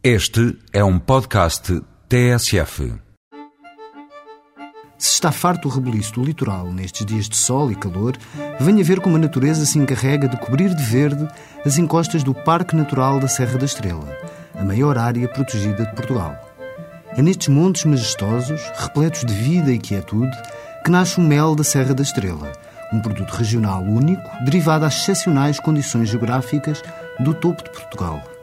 Este é um podcast TSF. Se está farto o rebuliço do litoral nestes dias de sol e calor, venha ver como a natureza se encarrega de cobrir de verde as encostas do Parque Natural da Serra da Estrela, a maior área protegida de Portugal. É nestes montes majestosos, repletos de vida e quietude, que nasce o mel da Serra da Estrela, um produto regional único, derivado às excepcionais condições geográficas do topo de Portugal.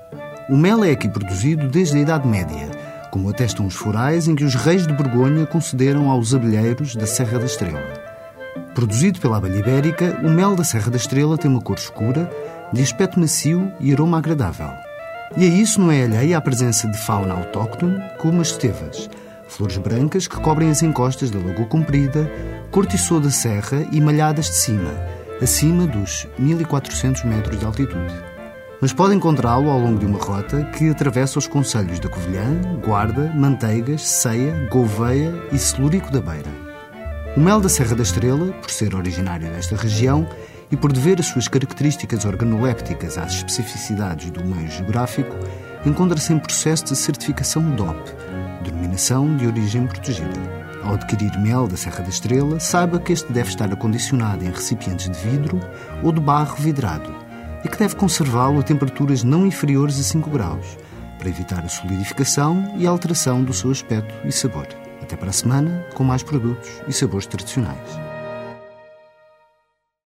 O mel é aqui produzido desde a Idade Média, como atestam os forais em que os reis de Borgonha concederam aos abelheiros da Serra da Estrela. Produzido pela abelha ibérica, o mel da Serra da Estrela tem uma cor escura, de aspecto macio e aroma agradável. E a isso não é alheia a presença de fauna autóctone, como as estevas, flores brancas que cobrem as encostas da Lagoa Comprida, cortiçou da serra e malhadas de cima, acima dos 1400 metros de altitude mas pode encontrá-lo ao longo de uma rota que atravessa os concelhos da Covilhã, Guarda, Manteigas, Ceia, Gouveia e Celúrico da Beira. O mel da Serra da Estrela, por ser originário desta região e por dever as suas características organolépticas às especificidades do meio geográfico, encontra-se em processo de certificação DOP, Denominação de Origem Protegida. Ao adquirir mel da Serra da Estrela, saiba que este deve estar acondicionado em recipientes de vidro ou de barro vidrado e que deve conservá-lo a temperaturas não inferiores a 5 graus, para evitar a solidificação e a alteração do seu aspecto e sabor. Até para a semana, com mais produtos e sabores tradicionais.